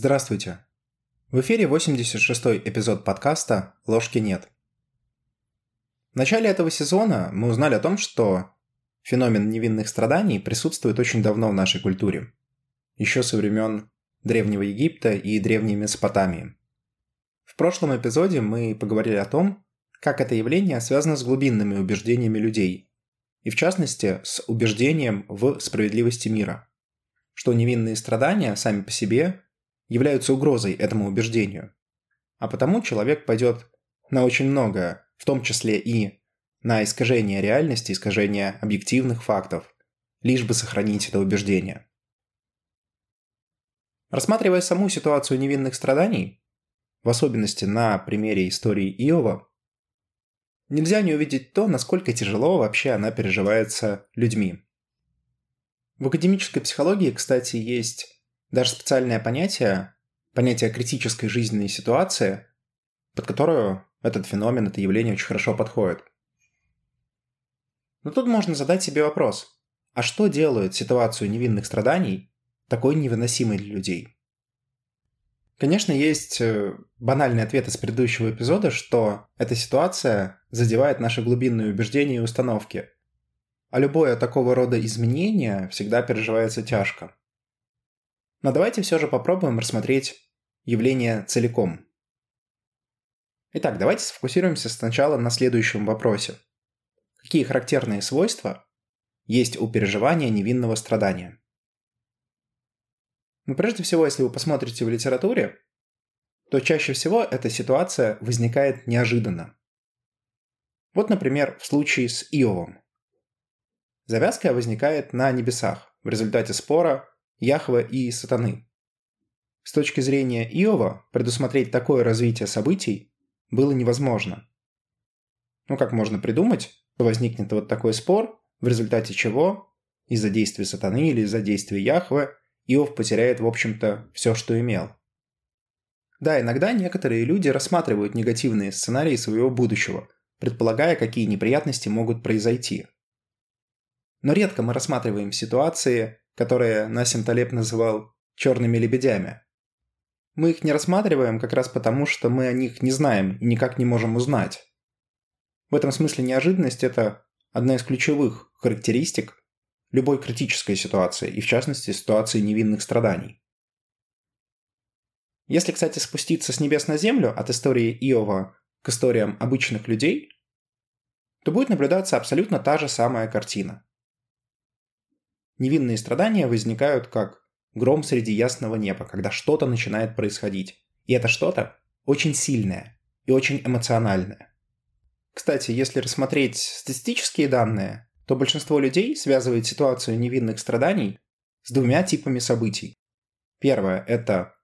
Здравствуйте. В эфире 86-й эпизод подкаста «Ложки нет». В начале этого сезона мы узнали о том, что феномен невинных страданий присутствует очень давно в нашей культуре. Еще со времен Древнего Египта и Древней Месопотамии. В прошлом эпизоде мы поговорили о том, как это явление связано с глубинными убеждениями людей, и в частности с убеждением в справедливости мира, что невинные страдания сами по себе являются угрозой этому убеждению. А потому человек пойдет на очень многое, в том числе и на искажение реальности, искажение объективных фактов, лишь бы сохранить это убеждение. Рассматривая саму ситуацию невинных страданий, в особенности на примере истории Иова, нельзя не увидеть то, насколько тяжело вообще она переживается людьми. В академической психологии, кстати, есть даже специальное понятие, понятие критической жизненной ситуации, под которую этот феномен, это явление очень хорошо подходит. Но тут можно задать себе вопрос, а что делает ситуацию невинных страданий такой невыносимой для людей? Конечно, есть э, банальный ответ из предыдущего эпизода, что эта ситуация задевает наши глубинные убеждения и установки. А любое такого рода изменение всегда переживается тяжко. Но давайте все же попробуем рассмотреть явление целиком. Итак, давайте сфокусируемся сначала на следующем вопросе. Какие характерные свойства есть у переживания невинного страдания? Но ну, прежде всего, если вы посмотрите в литературе, то чаще всего эта ситуация возникает неожиданно. Вот, например, в случае с Иовом. Завязка возникает на небесах в результате спора Яхве и Сатаны. С точки зрения Иова, предусмотреть такое развитие событий было невозможно. Ну как можно придумать, что возникнет вот такой спор, в результате чего из-за действия Сатаны или из-за действия Яхве Иов потеряет, в общем-то, все, что имел. Да, иногда некоторые люди рассматривают негативные сценарии своего будущего, предполагая, какие неприятности могут произойти. Но редко мы рассматриваем ситуации, которые Насим Талеб называл «черными лебедями». Мы их не рассматриваем как раз потому, что мы о них не знаем и никак не можем узнать. В этом смысле неожиданность – это одна из ключевых характеристик любой критической ситуации, и в частности ситуации невинных страданий. Если, кстати, спуститься с небес на землю от истории Иова к историям обычных людей, то будет наблюдаться абсолютно та же самая картина. Невинные страдания возникают как гром среди ясного неба, когда что-то начинает происходить. И это что-то очень сильное и очень эмоциональное. Кстати, если рассмотреть статистические данные, то большинство людей связывает ситуацию невинных страданий с двумя типами событий. Первое – это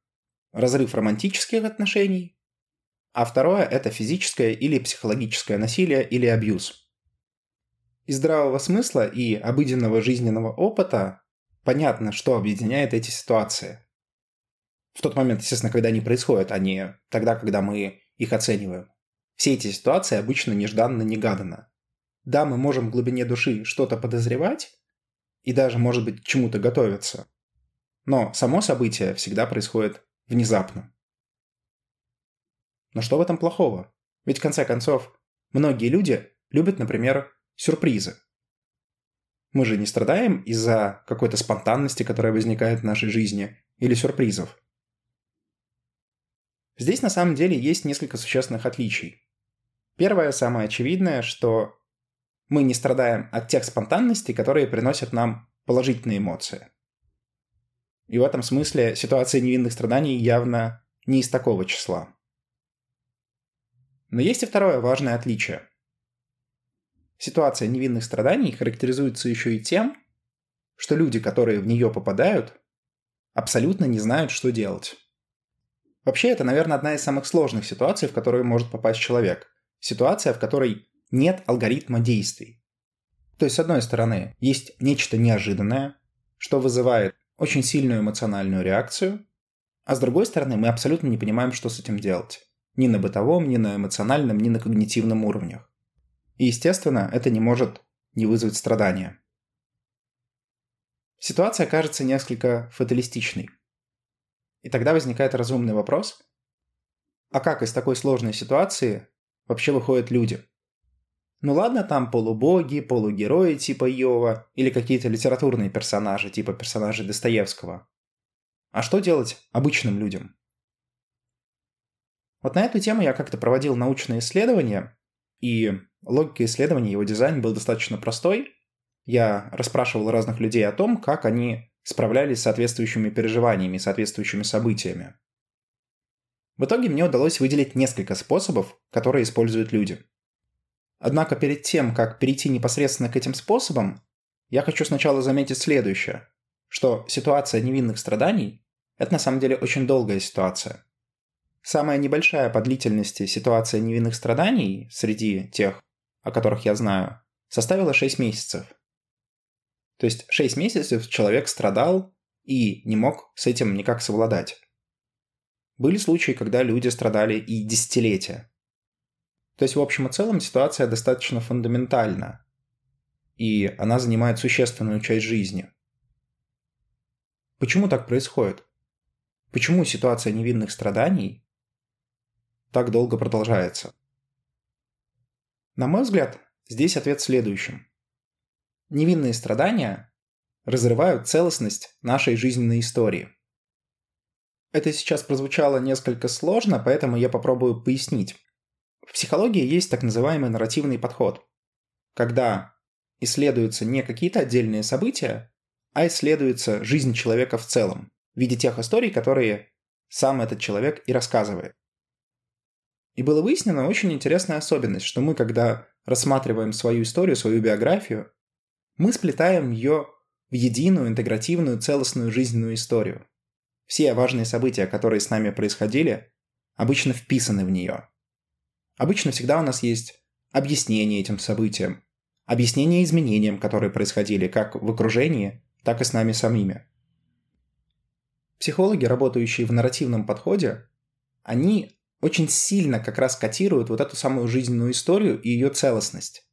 разрыв романтических отношений, а второе – это физическое или психологическое насилие или абьюз – из здравого смысла и обыденного жизненного опыта понятно, что объединяет эти ситуации. В тот момент, естественно, когда они происходят, а не тогда, когда мы их оцениваем. Все эти ситуации обычно нежданно-негаданно. Да, мы можем в глубине души что-то подозревать и даже, может быть, чему-то готовиться. Но само событие всегда происходит внезапно. Но что в этом плохого? Ведь в конце концов, многие люди любят, например, сюрпризы. Мы же не страдаем из-за какой-то спонтанности, которая возникает в нашей жизни, или сюрпризов. Здесь на самом деле есть несколько существенных отличий. Первое, самое очевидное, что мы не страдаем от тех спонтанностей, которые приносят нам положительные эмоции. И в этом смысле ситуация невинных страданий явно не из такого числа. Но есть и второе важное отличие. Ситуация невинных страданий характеризуется еще и тем, что люди, которые в нее попадают, абсолютно не знают, что делать. Вообще, это, наверное, одна из самых сложных ситуаций, в которую может попасть человек. Ситуация, в которой нет алгоритма действий. То есть, с одной стороны, есть нечто неожиданное, что вызывает очень сильную эмоциональную реакцию, а с другой стороны, мы абсолютно не понимаем, что с этим делать. Ни на бытовом, ни на эмоциональном, ни на когнитивном уровнях. И, естественно, это не может не вызвать страдания. Ситуация кажется несколько фаталистичной. И тогда возникает разумный вопрос, а как из такой сложной ситуации вообще выходят люди? Ну ладно, там полубоги, полугерои типа Йова или какие-то литературные персонажи типа персонажей Достоевского. А что делать обычным людям? Вот на эту тему я как-то проводил научные исследования, и логика исследования, его дизайн был достаточно простой. Я расспрашивал разных людей о том, как они справлялись с соответствующими переживаниями, соответствующими событиями. В итоге мне удалось выделить несколько способов, которые используют люди. Однако перед тем, как перейти непосредственно к этим способам, я хочу сначала заметить следующее, что ситуация невинных страданий – это на самом деле очень долгая ситуация. Самая небольшая по длительности ситуация невинных страданий среди тех, о которых я знаю, составила 6 месяцев – то есть 6 месяцев человек страдал и не мог с этим никак совладать. Были случаи, когда люди страдали и десятилетия. То есть в общем и целом ситуация достаточно фундаментальна, и она занимает существенную часть жизни. Почему так происходит? Почему ситуация невинных страданий так долго продолжается? На мой взгляд, здесь ответ в следующем невинные страдания разрывают целостность нашей жизненной истории. Это сейчас прозвучало несколько сложно, поэтому я попробую пояснить. В психологии есть так называемый нарративный подход, когда исследуются не какие-то отдельные события, а исследуется жизнь человека в целом, в виде тех историй, которые сам этот человек и рассказывает. И было выяснено очень интересная особенность, что мы, когда рассматриваем свою историю, свою биографию, мы сплетаем ее в единую, интегративную, целостную жизненную историю. Все важные события, которые с нами происходили, обычно вписаны в нее. Обычно всегда у нас есть объяснение этим событиям, объяснение изменениям, которые происходили как в окружении, так и с нами самими. Психологи, работающие в нарративном подходе, они очень сильно как раз котируют вот эту самую жизненную историю и ее целостность.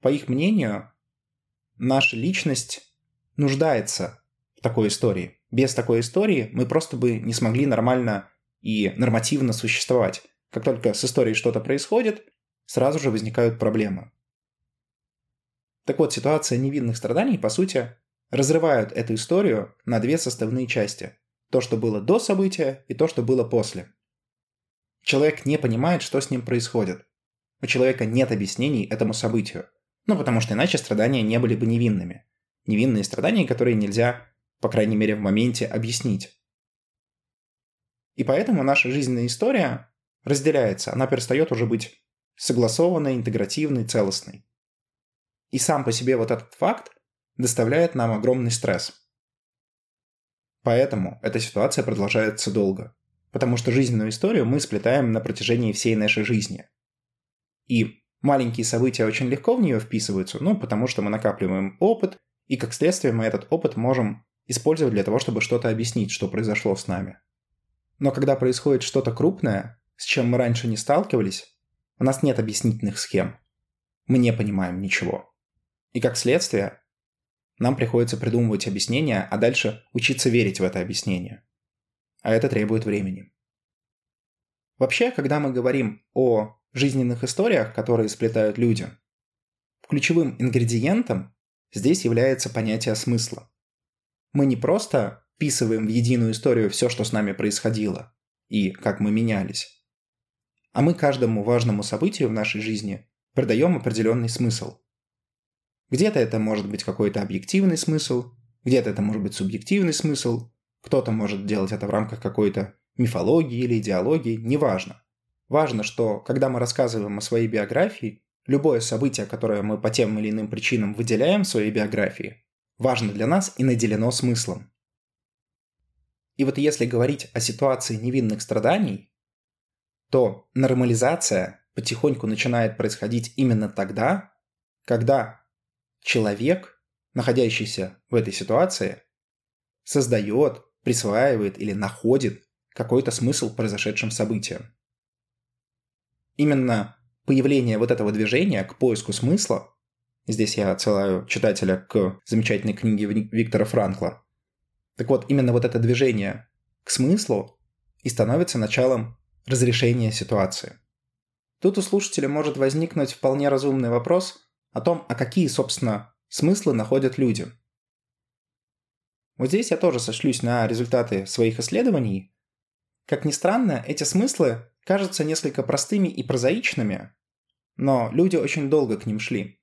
По их мнению, наша личность нуждается в такой истории. Без такой истории мы просто бы не смогли нормально и нормативно существовать. Как только с историей что-то происходит, сразу же возникают проблемы. Так вот, ситуация невинных страданий, по сути, разрывают эту историю на две составные части. То, что было до события, и то, что было после. Человек не понимает, что с ним происходит. У человека нет объяснений этому событию. Ну, потому что иначе страдания не были бы невинными. Невинные страдания, которые нельзя, по крайней мере, в моменте объяснить. И поэтому наша жизненная история разделяется, она перестает уже быть согласованной, интегративной, целостной. И сам по себе вот этот факт доставляет нам огромный стресс. Поэтому эта ситуация продолжается долго. Потому что жизненную историю мы сплетаем на протяжении всей нашей жизни. И Маленькие события очень легко в нее вписываются, ну, потому что мы накапливаем опыт, и как следствие мы этот опыт можем использовать для того, чтобы что-то объяснить, что произошло с нами. Но когда происходит что-то крупное, с чем мы раньше не сталкивались, у нас нет объяснительных схем. Мы не понимаем ничего. И как следствие, нам приходится придумывать объяснения, а дальше учиться верить в это объяснение. А это требует времени. Вообще, когда мы говорим о жизненных историях, которые сплетают люди, ключевым ингредиентом здесь является понятие смысла. Мы не просто вписываем в единую историю все, что с нами происходило, и как мы менялись, а мы каждому важному событию в нашей жизни придаем определенный смысл. Где-то это может быть какой-то объективный смысл, где-то это может быть субъективный смысл, кто-то может делать это в рамках какой-то мифологии или идеологии, неважно. Важно, что когда мы рассказываем о своей биографии, любое событие, которое мы по тем или иным причинам выделяем в своей биографии, важно для нас и наделено смыслом. И вот если говорить о ситуации невинных страданий, то нормализация потихоньку начинает происходить именно тогда, когда человек, находящийся в этой ситуации, создает, присваивает или находит какой-то смысл произошедшим событиям именно появление вот этого движения к поиску смысла, здесь я отсылаю читателя к замечательной книге Виктора Франкла, так вот, именно вот это движение к смыслу и становится началом разрешения ситуации. Тут у слушателя может возникнуть вполне разумный вопрос о том, а какие, собственно, смыслы находят люди. Вот здесь я тоже сошлюсь на результаты своих исследований. Как ни странно, эти смыслы кажутся несколько простыми и прозаичными, но люди очень долго к ним шли.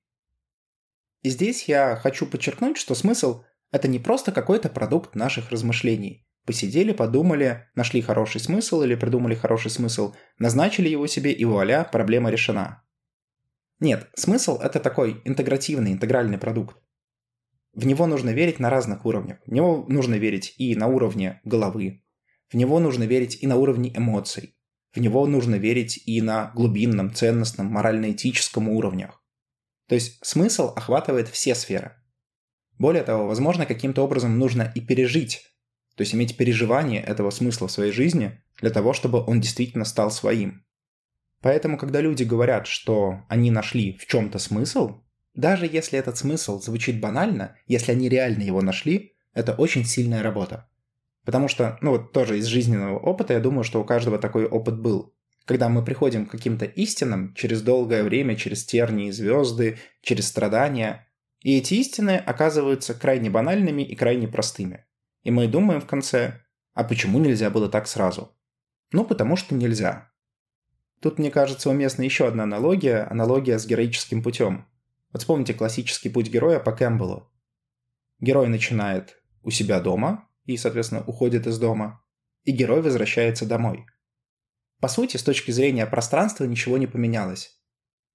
И здесь я хочу подчеркнуть, что смысл – это не просто какой-то продукт наших размышлений. Посидели, подумали, нашли хороший смысл или придумали хороший смысл, назначили его себе и вуаля, проблема решена. Нет, смысл – это такой интегративный, интегральный продукт. В него нужно верить на разных уровнях. В него нужно верить и на уровне головы, в него нужно верить и на уровне эмоций, в него нужно верить и на глубинном, ценностном, морально-этическом уровнях. То есть смысл охватывает все сферы. Более того, возможно, каким-то образом нужно и пережить, то есть иметь переживание этого смысла в своей жизни для того, чтобы он действительно стал своим. Поэтому, когда люди говорят, что они нашли в чем-то смысл, даже если этот смысл звучит банально, если они реально его нашли, это очень сильная работа. Потому что, ну вот тоже из жизненного опыта, я думаю, что у каждого такой опыт был. Когда мы приходим к каким-то истинам через долгое время, через тернии звезды, через страдания, и эти истины оказываются крайне банальными и крайне простыми. И мы думаем в конце, а почему нельзя было так сразу? Ну, потому что нельзя. Тут, мне кажется, уместна еще одна аналогия, аналогия с героическим путем. Вот вспомните классический путь героя по Кэмпбеллу. Герой начинает у себя дома и, соответственно, уходит из дома, и герой возвращается домой. По сути, с точки зрения пространства ничего не поменялось.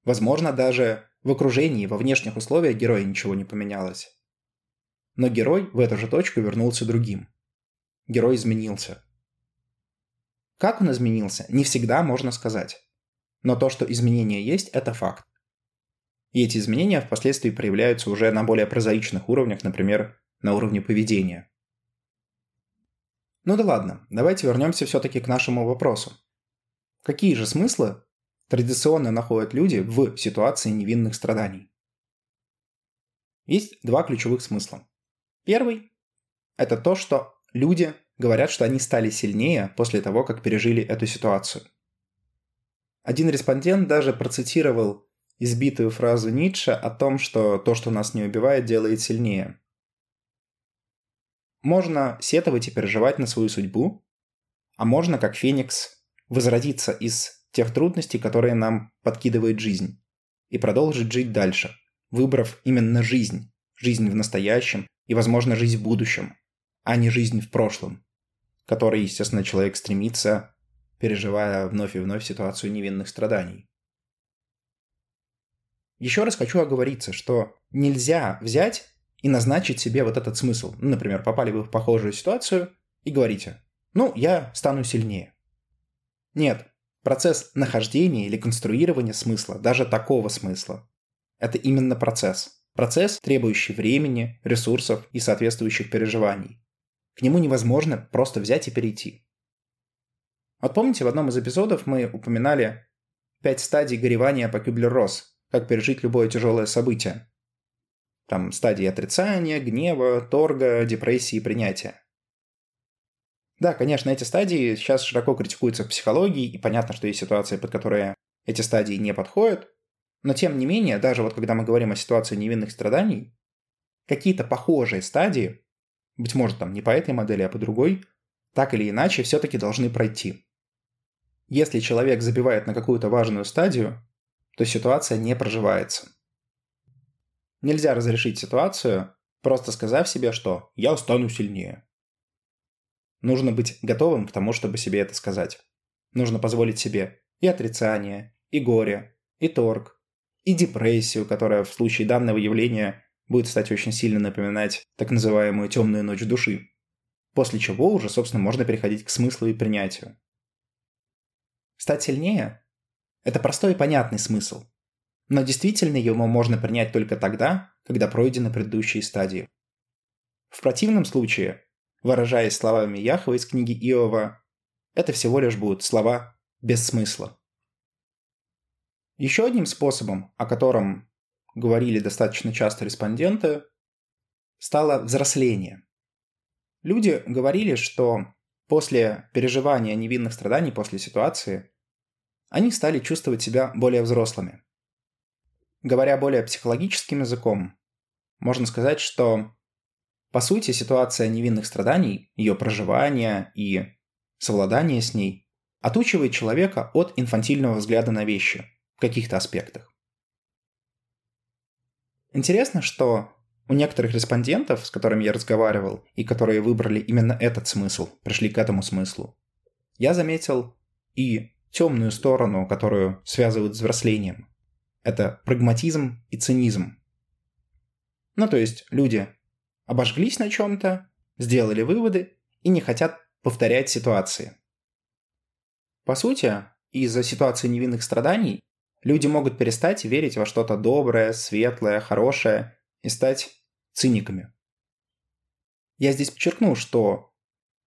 Возможно, даже в окружении, во внешних условиях героя ничего не поменялось. Но герой в эту же точку вернулся другим. Герой изменился. Как он изменился, не всегда можно сказать. Но то, что изменения есть, это факт. И эти изменения впоследствии проявляются уже на более прозаичных уровнях, например, на уровне поведения. Ну да ладно, давайте вернемся все-таки к нашему вопросу. Какие же смыслы традиционно находят люди в ситуации невинных страданий? Есть два ключевых смысла. Первый – это то, что люди говорят, что они стали сильнее после того, как пережили эту ситуацию. Один респондент даже процитировал избитую фразу Ницше о том, что то, что нас не убивает, делает сильнее. Можно сетовать и переживать на свою судьбу, а можно, как Феникс, возродиться из тех трудностей, которые нам подкидывает жизнь, и продолжить жить дальше, выбрав именно жизнь, жизнь в настоящем и, возможно, жизнь в будущем, а не жизнь в прошлом, которой, естественно, человек стремится, переживая вновь и вновь ситуацию невинных страданий. Еще раз хочу оговориться, что нельзя взять и назначить себе вот этот смысл. Ну, например, попали вы в похожую ситуацию и говорите, ну, я стану сильнее. Нет, процесс нахождения или конструирования смысла, даже такого смысла, это именно процесс. Процесс, требующий времени, ресурсов и соответствующих переживаний. К нему невозможно просто взять и перейти. Вот помните, в одном из эпизодов мы упоминали пять стадий горевания по Кюблер-Росс, как пережить любое тяжелое событие. Там стадии отрицания, гнева, торга, депрессии принятия. Да, конечно, эти стадии сейчас широко критикуются в психологии, и понятно, что есть ситуации, под которые эти стадии не подходят. Но тем не менее, даже вот когда мы говорим о ситуации невинных страданий, какие-то похожие стадии, быть может там не по этой модели, а по другой, так или иначе все-таки должны пройти. Если человек забивает на какую-то важную стадию, то ситуация не проживается. Нельзя разрешить ситуацию, просто сказав себе, что «я стану сильнее». Нужно быть готовым к тому, чтобы себе это сказать. Нужно позволить себе и отрицание, и горе, и торг, и депрессию, которая в случае данного явления будет стать очень сильно напоминать так называемую темную ночь души. После чего уже, собственно, можно переходить к смыслу и принятию. Стать сильнее это простой и понятный смысл. Но действительно его можно принять только тогда, когда пройдены предыдущие стадии. В противном случае, выражаясь словами Яхова из книги Иова, это всего лишь будут слова без смысла. Еще одним способом, о котором говорили достаточно часто респонденты, стало взросление. Люди говорили, что после переживания невинных страданий, после ситуации, они стали чувствовать себя более взрослыми. Говоря более психологическим языком, можно сказать, что по сути ситуация невинных страданий, ее проживание и совладание с ней отучивает человека от инфантильного взгляда на вещи в каких-то аспектах. Интересно, что у некоторых респондентов, с которыми я разговаривал, и которые выбрали именно этот смысл, пришли к этому смыслу, я заметил и темную сторону, которую связывают с взрослением. Это прагматизм и цинизм. Ну, то есть люди обожглись на чем-то, сделали выводы и не хотят повторять ситуации. По сути, из-за ситуации невинных страданий люди могут перестать верить во что-то доброе, светлое, хорошее и стать циниками. Я здесь подчеркну, что,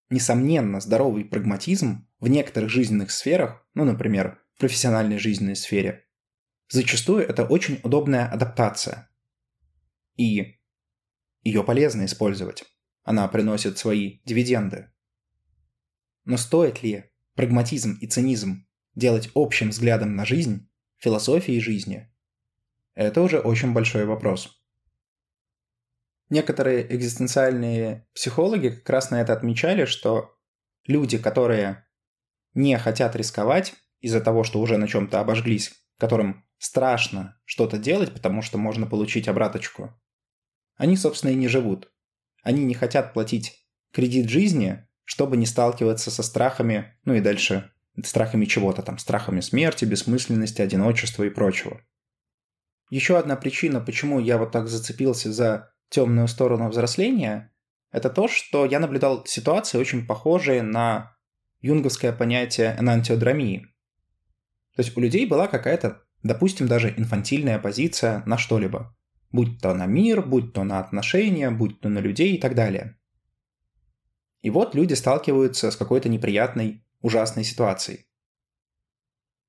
несомненно, здоровый прагматизм в некоторых жизненных сферах, ну, например, в профессиональной жизненной сфере, зачастую это очень удобная адаптация. И ее полезно использовать. Она приносит свои дивиденды. Но стоит ли прагматизм и цинизм делать общим взглядом на жизнь, философией жизни? Это уже очень большой вопрос. Некоторые экзистенциальные психологи как раз на это отмечали, что люди, которые не хотят рисковать из-за того, что уже на чем-то обожглись, которым страшно что-то делать, потому что можно получить обраточку, они, собственно, и не живут. Они не хотят платить кредит жизни, чтобы не сталкиваться со страхами, ну и дальше страхами чего-то там, страхами смерти, бессмысленности, одиночества и прочего. Еще одна причина, почему я вот так зацепился за темную сторону взросления, это то, что я наблюдал ситуации, очень похожие на юнговское понятие энантиодромии. То есть у людей была какая-то, допустим, даже инфантильная позиция на что-либо. Будь то на мир, будь то на отношения, будь то на людей и так далее. И вот люди сталкиваются с какой-то неприятной, ужасной ситуацией.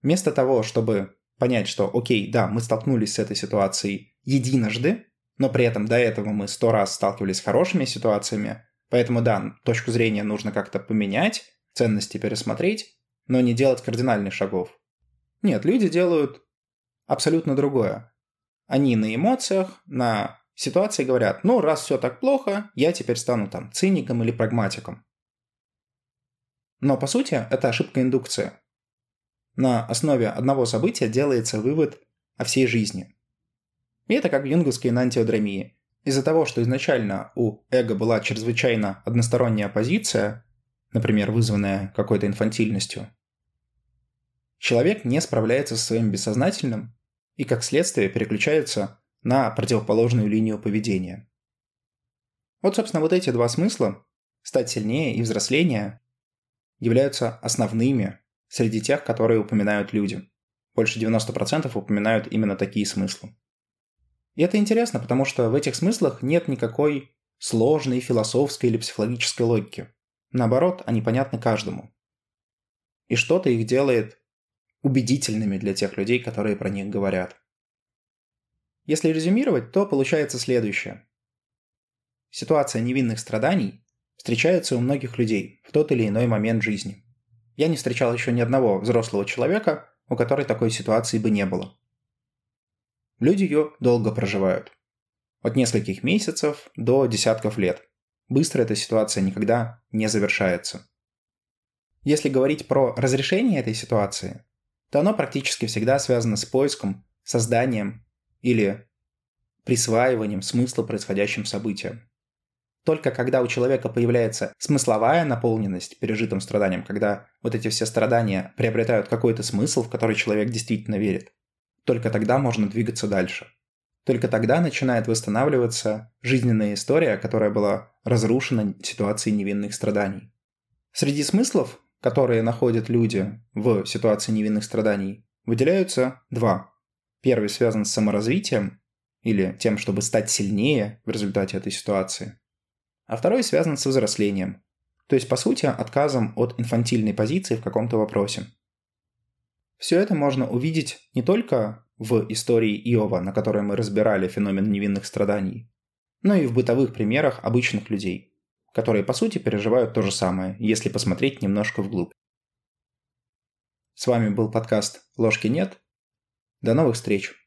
Вместо того, чтобы понять, что окей, да, мы столкнулись с этой ситуацией единожды, но при этом до этого мы сто раз сталкивались с хорошими ситуациями, поэтому да, точку зрения нужно как-то поменять, ценности пересмотреть, но не делать кардинальных шагов. Нет, люди делают абсолютно другое. Они на эмоциях, на ситуации говорят, ну, раз все так плохо, я теперь стану там циником или прагматиком. Но по сути это ошибка индукции. На основе одного события делается вывод о всей жизни. И это как в юнговской нантиодромии. Из-за того, что изначально у эго была чрезвычайно односторонняя позиция, например, вызванная какой-то инфантильностью, человек не справляется со своим бессознательным и, как следствие, переключается на противоположную линию поведения. Вот, собственно, вот эти два смысла – стать сильнее и взросление – являются основными среди тех, которые упоминают люди. Больше 90% упоминают именно такие смыслы. И это интересно, потому что в этих смыслах нет никакой сложной философской или психологической логики. Наоборот, они понятны каждому. И что-то их делает убедительными для тех людей, которые про них говорят. Если резюмировать, то получается следующее. Ситуация невинных страданий встречается у многих людей в тот или иной момент жизни. Я не встречал еще ни одного взрослого человека, у которой такой ситуации бы не было. Люди ее долго проживают. От нескольких месяцев до десятков лет. Быстро эта ситуация никогда не завершается. Если говорить про разрешение этой ситуации, то оно практически всегда связано с поиском, созданием или присваиванием смысла происходящим событиям. Только когда у человека появляется смысловая наполненность пережитым страданием, когда вот эти все страдания приобретают какой-то смысл, в который человек действительно верит, только тогда можно двигаться дальше. Только тогда начинает восстанавливаться жизненная история, которая была разрушена ситуацией невинных страданий. Среди смыслов, которые находят люди в ситуации невинных страданий, выделяются два. Первый связан с саморазвитием или тем, чтобы стать сильнее в результате этой ситуации. А второй связан с взрослением, то есть, по сути, отказом от инфантильной позиции в каком-то вопросе. Все это можно увидеть не только в истории Иова, на которой мы разбирали феномен невинных страданий, но и в бытовых примерах обычных людей, которые по сути переживают то же самое, если посмотреть немножко вглубь. С вами был подкаст «Ложки нет». До новых встреч!